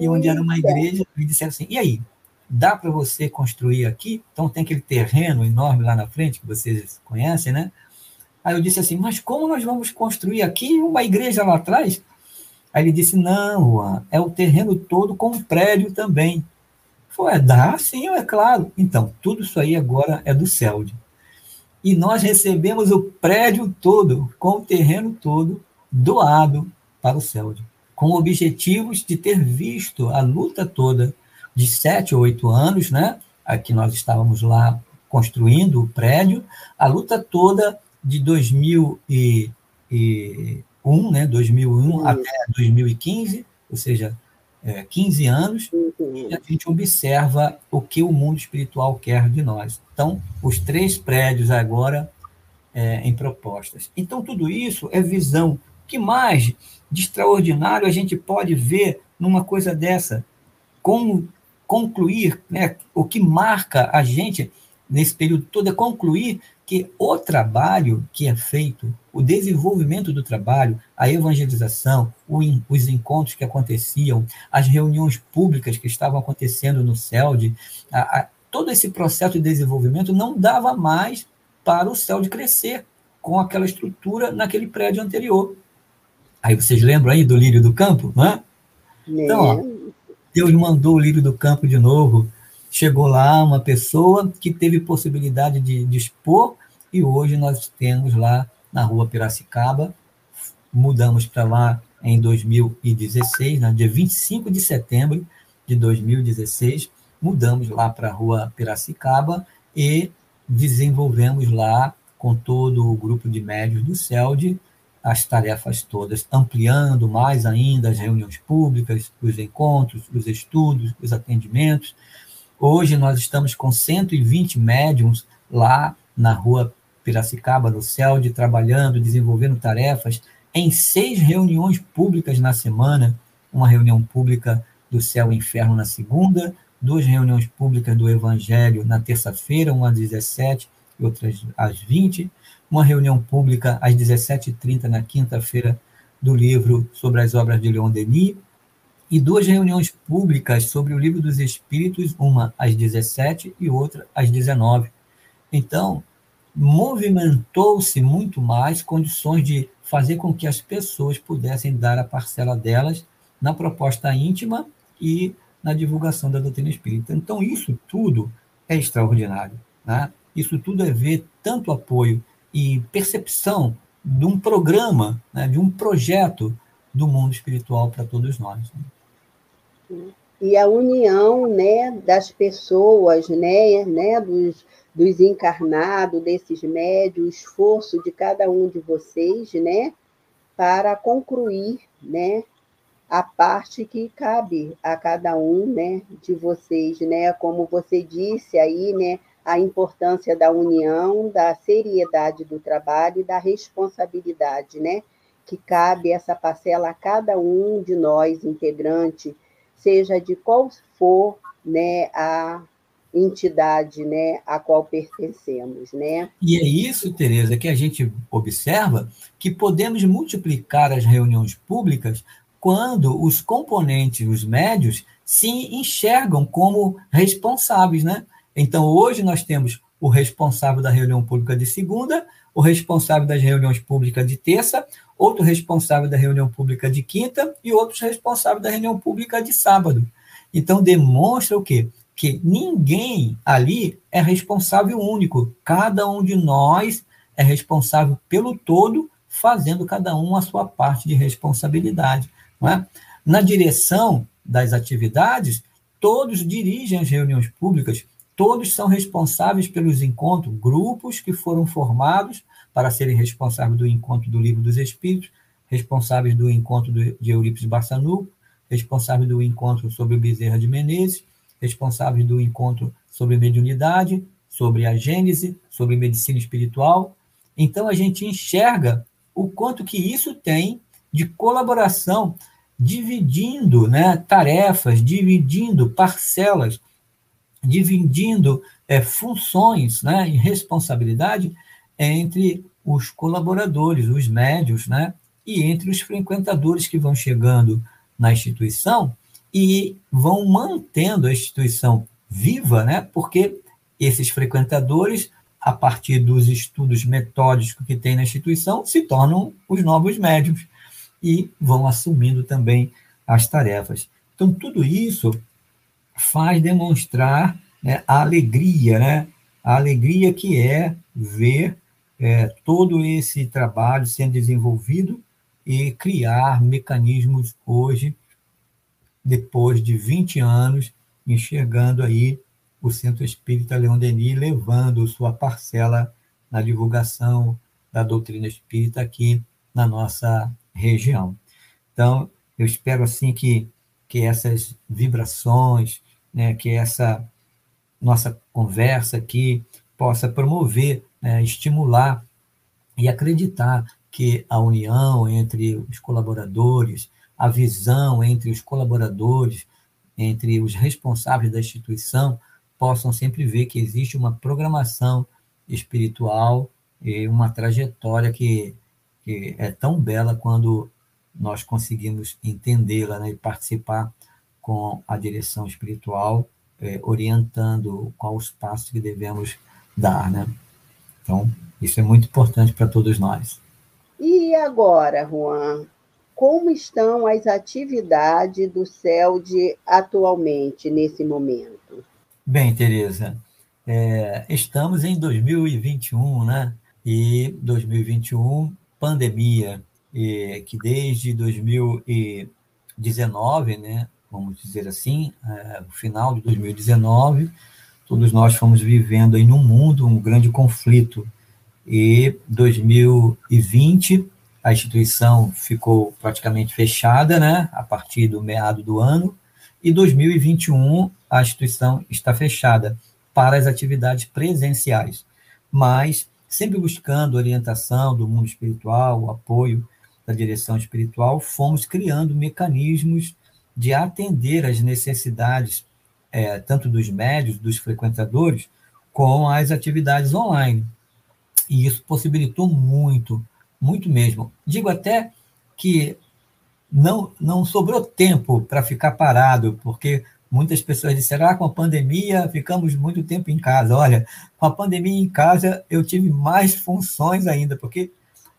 E onde era uma igreja, me disseram assim, e aí, dá para você construir aqui? Então tem aquele terreno enorme lá na frente, que vocês conhecem, né? Aí eu disse assim, mas como nós vamos construir aqui uma igreja lá atrás? Aí ele disse, não, Juan, é o terreno todo com um prédio também. Foi, é, dá sim, é claro. Então, tudo isso aí agora é do CELD. E nós recebemos o prédio todo, com o terreno todo, doado para o CELD, com objetivos de ter visto a luta toda de sete ou oito anos, né? Aqui nós estávamos lá construindo o prédio, a luta toda de 2001, né? 2001 até 2015, ou seja, é, 15 anos, e a gente observa o que o mundo espiritual quer de nós. Então, os três prédios agora é, em propostas. Então, tudo isso é visão. O que mais de extraordinário a gente pode ver numa coisa dessa? Como concluir, né, o que marca a gente nesse período todo é concluir que o trabalho que é feito, o desenvolvimento do trabalho, a evangelização, os encontros que aconteciam, as reuniões públicas que estavam acontecendo no CELD, a, a, todo esse processo de desenvolvimento não dava mais para o CELD crescer com aquela estrutura naquele prédio anterior. Aí vocês lembram aí do lírio do campo, não é? Então, ó, Deus mandou o lírio do campo de novo. Chegou lá uma pessoa que teve possibilidade de dispor e hoje nós temos lá na rua Piracicaba, mudamos para lá em 2016, no dia 25 de setembro de 2016, mudamos lá para a rua Piracicaba e desenvolvemos lá com todo o grupo de médios do CELD as tarefas todas, ampliando mais ainda as reuniões públicas, os encontros, os estudos, os atendimentos. Hoje nós estamos com 120 médiums lá na rua Piracicaba, no CELD, trabalhando, desenvolvendo tarefas em seis reuniões públicas na semana, uma reunião pública do Céu e Inferno na segunda, duas reuniões públicas do Evangelho na terça-feira, uma às 17 e outras às 20, uma reunião pública às 17h30 na quinta-feira do livro sobre as obras de Leon Denis, e duas reuniões públicas sobre o livro dos Espíritos, uma às 17 e outra às 19. Então, movimentou-se muito mais condições de fazer com que as pessoas pudessem dar a parcela delas na proposta íntima e na divulgação da doutrina espírita. Então, isso tudo é extraordinário. Né? Isso tudo é ver tanto apoio e percepção de um programa, né, de um projeto do mundo espiritual para todos nós. Né? E a união né, das pessoas, né, né, dos, dos encarnados, desses médios, o esforço de cada um de vocês, né, para concluir, né, a parte que cabe a cada um, né, de vocês, né, como você disse aí, né, a importância da união, da seriedade do trabalho e da responsabilidade, né? Que cabe essa parcela a cada um de nós, integrante, seja de qual for né, a entidade né, a qual pertencemos. Né? E é isso, Tereza, que a gente observa que podemos multiplicar as reuniões públicas quando os componentes, os médios, se enxergam como responsáveis, né? Então, hoje nós temos o responsável da reunião pública de segunda, o responsável das reuniões públicas de terça, outro responsável da reunião pública de quinta e outros responsáveis da reunião pública de sábado. Então, demonstra o quê? Que ninguém ali é responsável único. Cada um de nós é responsável pelo todo, fazendo cada um a sua parte de responsabilidade. É? Na direção das atividades, todos dirigem as reuniões públicas, todos são responsáveis pelos encontros, grupos que foram formados para serem responsáveis do encontro do Livro dos Espíritos, responsáveis do encontro de Eurípides Barçanuco, responsáveis do encontro sobre o Bezerra de Menezes, responsáveis do encontro sobre mediunidade, sobre a Gênese, sobre medicina espiritual. Então, a gente enxerga o quanto que isso tem de colaboração, dividindo né, tarefas, dividindo parcelas dividindo é, funções né, e responsabilidade entre os colaboradores, os médios, né, e entre os frequentadores que vão chegando na instituição e vão mantendo a instituição viva, né, porque esses frequentadores, a partir dos estudos metódicos que tem na instituição, se tornam os novos médios e vão assumindo também as tarefas. Então, tudo isso faz demonstrar né, a alegria, né? A alegria que é ver é, todo esse trabalho sendo desenvolvido e criar mecanismos hoje, depois de 20 anos, enxergando aí o Centro Espírita Leão Denis levando sua parcela na divulgação da doutrina espírita aqui na nossa região. Então, eu espero assim que, que essas vibrações, né, que essa nossa conversa aqui possa promover, né, estimular e acreditar que a união entre os colaboradores, a visão entre os colaboradores, entre os responsáveis da instituição, possam sempre ver que existe uma programação espiritual e uma trajetória que, que é tão bela quando nós conseguimos entendê-la né, e participar com a direção espiritual, é, orientando qual os passos que devemos dar, né? Então, isso é muito importante para todos nós. E agora, Juan, como estão as atividades do CELD atualmente, nesse momento? Bem, Tereza, é, estamos em 2021, né? E 2021, pandemia, e, que desde 2019, né, vamos dizer assim, é, final de 2019, todos nós fomos vivendo aí no mundo um grande conflito. E 2020 a instituição ficou praticamente fechada, né, a partir do meado do ano, e 2021 a instituição está fechada para as atividades presenciais, mas sempre buscando orientação do mundo espiritual, o apoio da direção espiritual, fomos criando mecanismos de atender às necessidades, é, tanto dos médios, dos frequentadores, com as atividades online. E isso possibilitou muito, muito mesmo. Digo até que não, não sobrou tempo para ficar parado, porque muitas pessoas disseram, ah, com a pandemia ficamos muito tempo em casa. Olha, com a pandemia em casa eu tive mais funções ainda, porque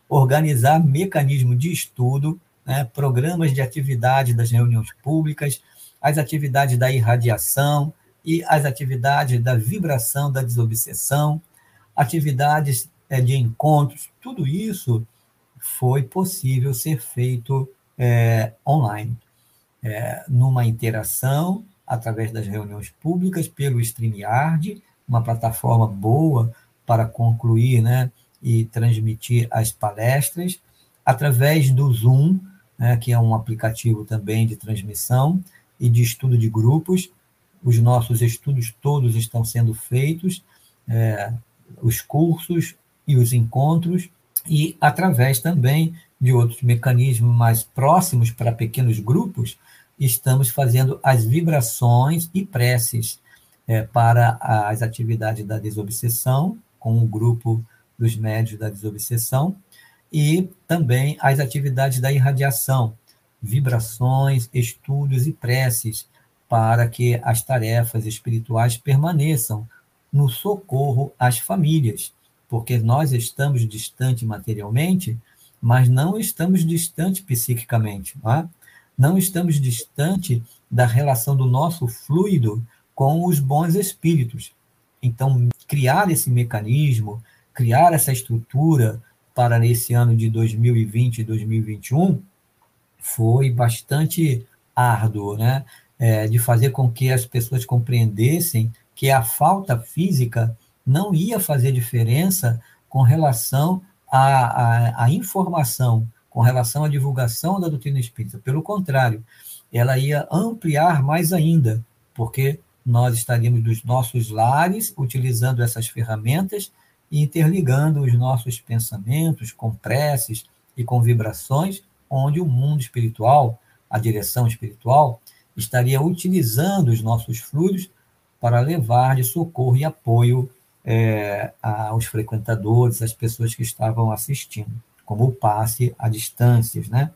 organizar mecanismo de estudo, né, programas de atividade das reuniões públicas, as atividades da irradiação e as atividades da vibração da desobsessão, atividades é, de encontros, tudo isso foi possível ser feito é, online, é, numa interação através das reuniões públicas pelo StreamYard, uma plataforma boa para concluir né, e transmitir as palestras, através do Zoom, né, que é um aplicativo também de transmissão e de estudo de grupos. Os nossos estudos todos estão sendo feitos, é, os cursos e os encontros, e através também de outros mecanismos mais próximos para pequenos grupos, estamos fazendo as vibrações e preces é, para as atividades da desobsessão, com o grupo dos médios da desobsessão, e também as atividades da irradiação, vibrações, estudos e preces, para que as tarefas espirituais permaneçam no socorro às famílias, porque nós estamos distante materialmente, mas não estamos distante psiquicamente, não, é? não estamos distante da relação do nosso fluido com os bons espíritos. Então, criar esse mecanismo, criar essa estrutura para nesse ano de 2020 e 2021 foi bastante árduo, né? É, de fazer com que as pessoas compreendessem que a falta física não ia fazer diferença com relação à, à, à informação, com relação à divulgação da doutrina espírita. Pelo contrário, ela ia ampliar mais ainda, porque nós estaríamos dos nossos lares utilizando essas ferramentas e interligando os nossos pensamentos com preces e com vibrações, onde o mundo espiritual, a direção espiritual, estaria utilizando os nossos fluidos para levar de socorro e apoio é, aos frequentadores, às pessoas que estavam assistindo, como o passe a distâncias, né?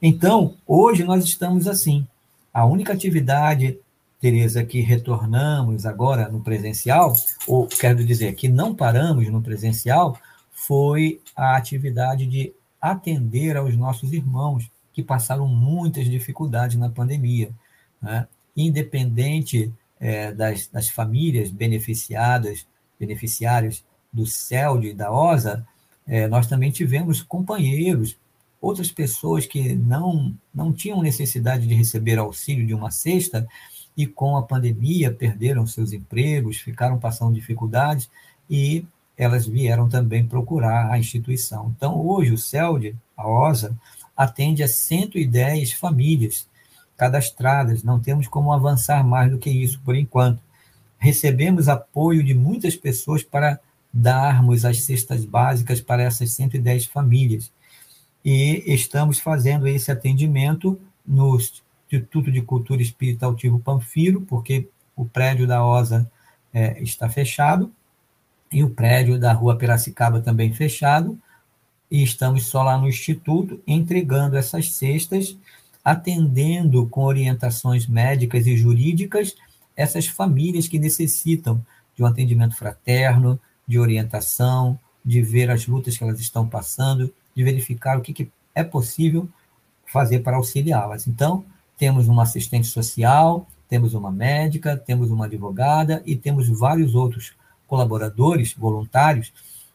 Então, hoje nós estamos assim. A única atividade Tereza, que retornamos agora no presencial, ou quero dizer, que não paramos no presencial, foi a atividade de atender aos nossos irmãos que passaram muitas dificuldades na pandemia. Né? Independente é, das, das famílias beneficiadas, beneficiários do CELD e da OSA, é, nós também tivemos companheiros, outras pessoas que não, não tinham necessidade de receber auxílio de uma cesta, e com a pandemia perderam seus empregos, ficaram passando dificuldades e elas vieram também procurar a instituição. Então, hoje, o CELD, a OSA, atende a 110 famílias cadastradas, não temos como avançar mais do que isso por enquanto. Recebemos apoio de muitas pessoas para darmos as cestas básicas para essas 110 famílias. E estamos fazendo esse atendimento nos Instituto de Cultura Espírita Altivo Panfiro, porque o prédio da OSA é, está fechado, e o prédio da Rua Piracicaba também fechado, e estamos só lá no Instituto entregando essas cestas, atendendo com orientações médicas e jurídicas essas famílias que necessitam de um atendimento fraterno, de orientação, de ver as lutas que elas estão passando, de verificar o que, que é possível fazer para auxiliá-las. Então, temos uma assistente social, temos uma médica, temos uma advogada e temos vários outros colaboradores voluntários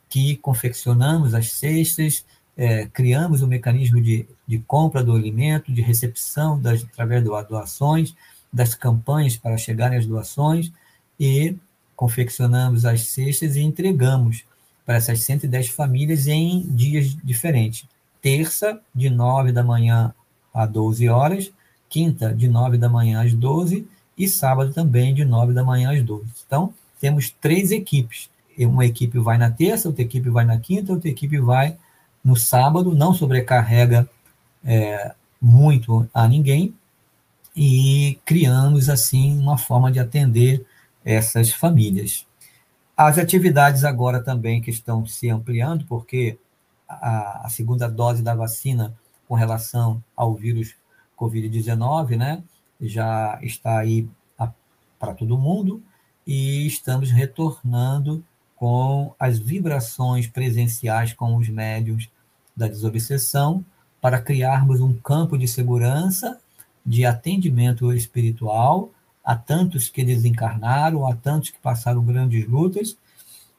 que confeccionamos as cestas, é, criamos o um mecanismo de, de compra do alimento, de recepção das, através de doações, das campanhas para chegarem as doações e confeccionamos as cestas e entregamos para essas 110 famílias em dias diferentes. Terça, de 9 da manhã a 12 horas, quinta, de 9 da manhã às 12 e sábado também, de 9 da manhã às 12. Então, temos três equipes. uma equipe vai na terça, outra equipe vai na quinta, outra equipe vai no sábado, não sobrecarrega é, muito a ninguém, e criamos, assim, uma forma de atender essas famílias. As atividades agora também que estão se ampliando, porque a, a segunda dose da vacina com relação ao vírus Covid-19, né, já está aí para todo mundo, e estamos retornando com as vibrações presenciais com os médios da desobsessão para criarmos um campo de segurança, de atendimento espiritual a tantos que desencarnaram, a tantos que passaram grandes lutas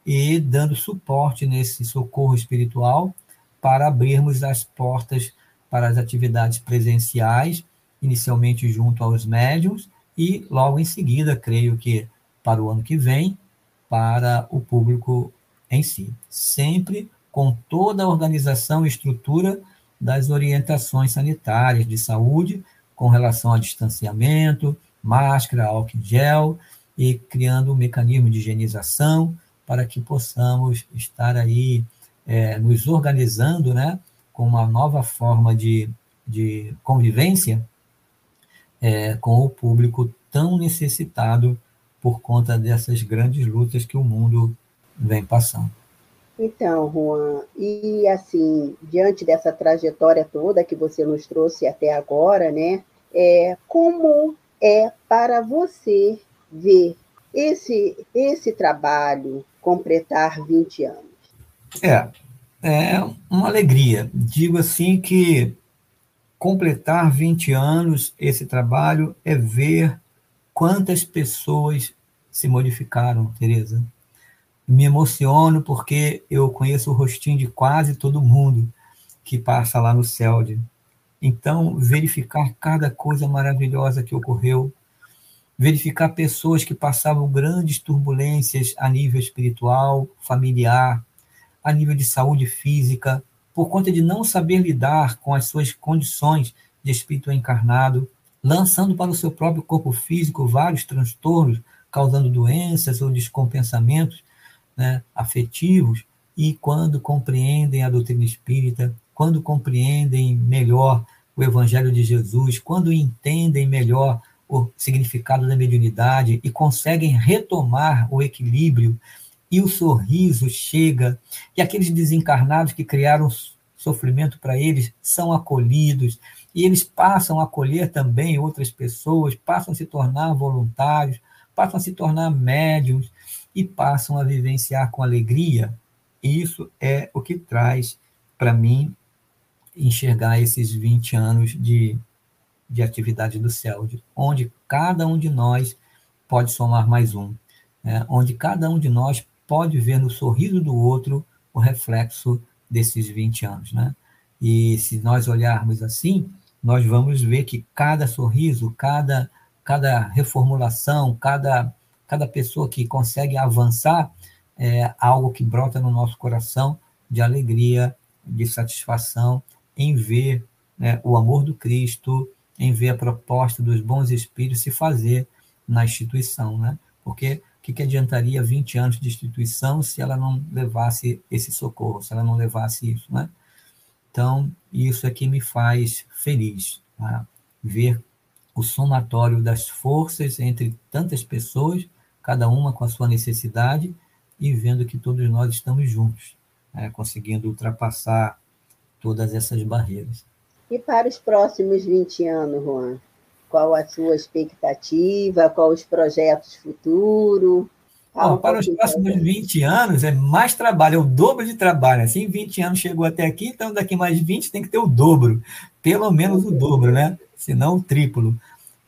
e dando suporte nesse socorro espiritual para abrirmos as portas para as atividades presenciais, inicialmente junto aos médiums e logo em seguida, creio que para o ano que vem, para o público em si. Sempre com toda a organização e estrutura das orientações sanitárias de saúde com relação a distanciamento, máscara, álcool gel e criando um mecanismo de higienização para que possamos estar aí é, nos organizando, né, com uma nova forma de, de convivência é, com o público tão necessitado por conta dessas grandes lutas que o mundo vem passando. Então, Juan, e assim, diante dessa trajetória toda que você nos trouxe até agora, né, é, como é para você ver esse, esse trabalho completar 20 anos? É, é uma alegria. Digo assim que completar 20 anos esse trabalho é ver quantas pessoas se modificaram, Tereza. Me emociono porque eu conheço o rostinho de quase todo mundo que passa lá no CELD. Então, verificar cada coisa maravilhosa que ocorreu, verificar pessoas que passavam grandes turbulências a nível espiritual, familiar, a nível de saúde física, por conta de não saber lidar com as suas condições de espírito encarnado, lançando para o seu próprio corpo físico vários transtornos, causando doenças ou descompensamentos né, afetivos, e quando compreendem a doutrina espírita, quando compreendem melhor o Evangelho de Jesus, quando entendem melhor o significado da mediunidade e conseguem retomar o equilíbrio e o sorriso chega, e aqueles desencarnados que criaram sofrimento para eles são acolhidos, e eles passam a acolher também outras pessoas, passam a se tornar voluntários, passam a se tornar médiums e passam a vivenciar com alegria. Isso é o que traz para mim enxergar esses 20 anos de, de atividade do CELD, onde cada um de nós pode somar mais um, né? onde cada um de nós pode ver no sorriso do outro o reflexo desses 20 anos. Né? E se nós olharmos assim, nós vamos ver que cada sorriso, cada, cada reformulação, cada, cada pessoa que consegue avançar é algo que brota no nosso coração de alegria, de satisfação em ver né, o amor do Cristo, em ver a proposta dos bons espíritos se fazer na instituição, né? Porque o que, que adiantaria 20 anos de instituição se ela não levasse esse socorro, se ela não levasse isso, né? Então, isso é que me faz feliz, tá? ver o somatório das forças entre tantas pessoas, cada uma com a sua necessidade, e vendo que todos nós estamos juntos, né? conseguindo ultrapassar todas essas barreiras. E para os próximos 20 anos, Juan? Qual a sua expectativa? Quais os projetos futuros? Bom, para os próximos 20 anos é mais trabalho, é o dobro de trabalho. Assim, 20 anos chegou até aqui, então daqui mais 20 tem que ter o dobro, pelo menos o dobro, né? Se não o triplo.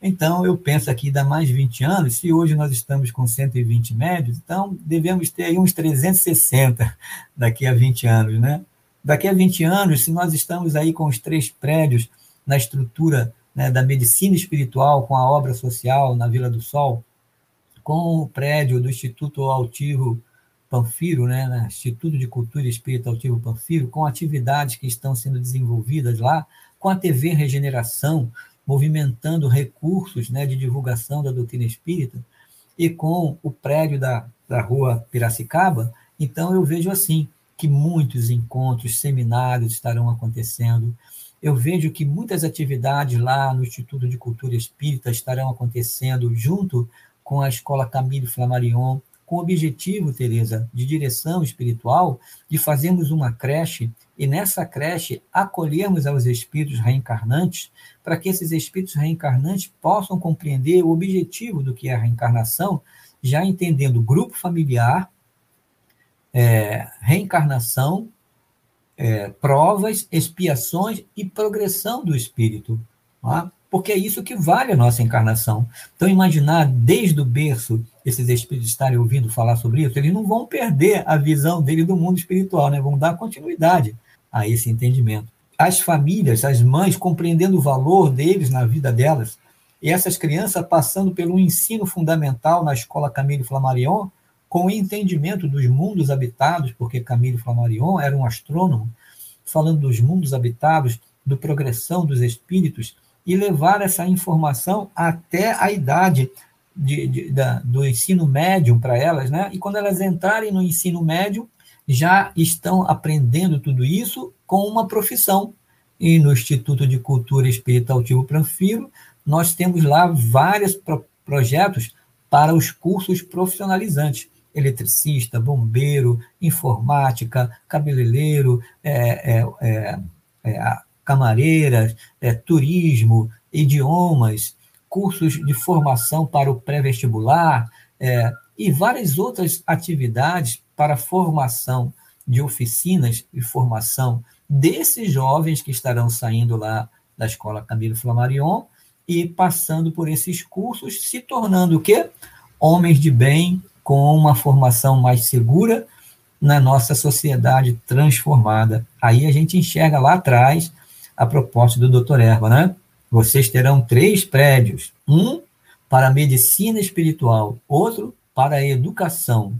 Então, eu penso aqui, dá mais 20 anos, se hoje nós estamos com 120 médios, então devemos ter aí uns 360 daqui a 20 anos, né? Daqui a 20 anos, se nós estamos aí com os três prédios na estrutura né, da medicina espiritual com a obra social na Vila do Sol, com o prédio do Instituto Altivo Panfiro, né, né, Instituto de Cultura e Espírito Altivo Panfiro, com atividades que estão sendo desenvolvidas lá, com a TV Regeneração, movimentando recursos né, de divulgação da doutrina espírita, e com o prédio da da rua Piracicaba, então eu vejo assim que muitos encontros, seminários estarão acontecendo. Eu vejo que muitas atividades lá no Instituto de Cultura Espírita estarão acontecendo junto com a Escola Camille Flammarion, com o objetivo, Tereza, de direção espiritual, de fazermos uma creche e nessa creche acolhermos aos espíritos reencarnantes, para que esses espíritos reencarnantes possam compreender o objetivo do que é a reencarnação, já entendendo grupo familiar, é, reencarnação, é, provas, expiações e progressão do espírito. Tá? Porque é isso que vale a nossa encarnação. Então, imaginar desde o berço esses espíritos estarem ouvindo falar sobre isso, eles não vão perder a visão dele do mundo espiritual, né? vão dar continuidade a esse entendimento. As famílias, as mães, compreendendo o valor deles na vida delas, e essas crianças passando pelo ensino fundamental na escola Camille Flammarion, com o entendimento dos mundos habitados, porque Camille Flammarion era um astrônomo, falando dos mundos habitados, do progressão dos espíritos, e levar essa informação até a idade de, de, da, do ensino médio para elas, né? E quando elas entrarem no ensino médio, já estão aprendendo tudo isso com uma profissão. E no Instituto de Cultura Espírita Altivo Pranfiro, nós temos lá vários pro projetos para os cursos profissionalizantes. Eletricista, bombeiro, informática, cabeleireiro, é, é, é, é camareiras, é, turismo, idiomas, cursos de formação para o pré-vestibular é, e várias outras atividades para formação de oficinas e formação desses jovens que estarão saindo lá da escola Camilo Flammarion e passando por esses cursos, se tornando o quê? Homens de bem com uma formação mais segura na nossa sociedade transformada. Aí a gente enxerga lá atrás a proposta do Dr. Erva, né? Vocês terão três prédios: um para a medicina espiritual, outro para a educação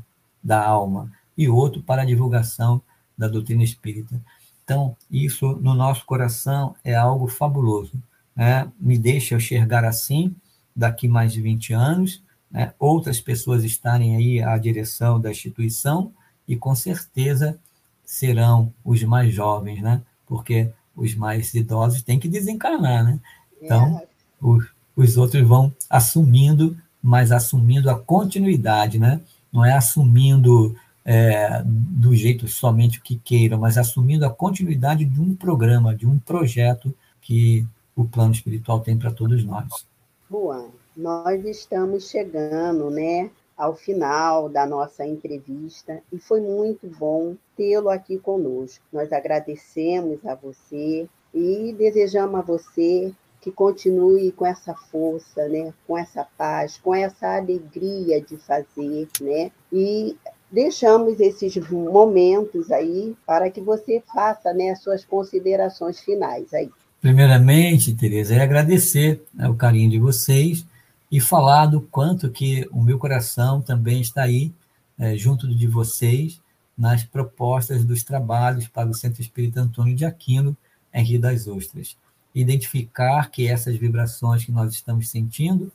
da alma e outro para a divulgação da doutrina espírita. Então, isso no nosso coração é algo fabuloso. Né? Me deixa enxergar assim daqui mais de 20 anos, né? outras pessoas estarem aí à direção da instituição e com certeza serão os mais jovens, né? porque os mais idosos têm que desencarnar, né? Então, é. os, os outros vão assumindo, mas assumindo a continuidade, né? Não é assumindo é, do jeito somente o que queiram, mas assumindo a continuidade de um programa, de um projeto que o plano espiritual tem para todos nós. Juan, nós estamos chegando, né, ao final da nossa entrevista e foi muito bom tê-lo aqui conosco. Nós agradecemos a você e desejamos a você que continue com essa força, né, com essa paz, com essa alegria de fazer, né? E deixamos esses momentos aí para que você faça, né, suas considerações finais aí. Primeiramente, Tereza, é agradecer né, o carinho de vocês e falar do quanto que o meu coração também está aí, é, junto de vocês, nas propostas dos trabalhos para o Centro Espírita Antônio de Aquino, em Rio das Ostras. Identificar que essas vibrações que nós estamos sentindo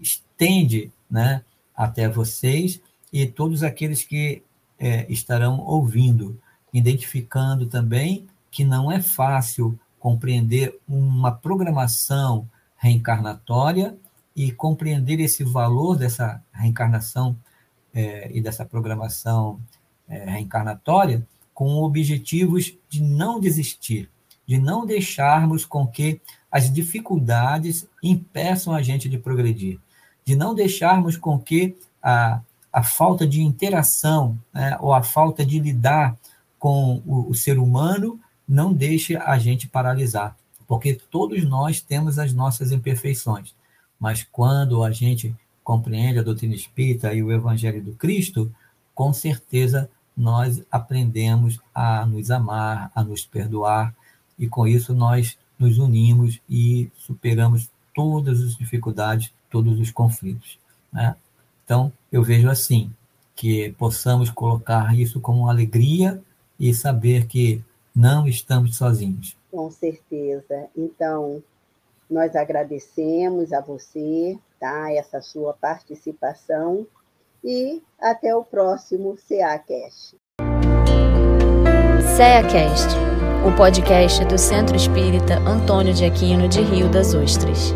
estende né, até vocês e todos aqueles que é, estarão ouvindo, identificando também que não é fácil compreender uma programação reencarnatória e compreender esse valor dessa reencarnação é, e dessa programação é, reencarnatória com objetivos de não desistir, de não deixarmos com que as dificuldades impeçam a gente de progredir, de não deixarmos com que a, a falta de interação né, ou a falta de lidar com o, o ser humano não deixe a gente paralisar, porque todos nós temos as nossas imperfeições mas quando a gente compreende a doutrina espírita e o evangelho do Cristo, com certeza nós aprendemos a nos amar, a nos perdoar, e com isso nós nos unimos e superamos todas as dificuldades, todos os conflitos. Né? Então, eu vejo assim, que possamos colocar isso como alegria e saber que não estamos sozinhos. Com certeza. Então, nós agradecemos a você, tá? Essa sua participação e até o próximo CEACast. CEACast, o podcast do Centro Espírita Antônio de Aquino de Rio das Ostras.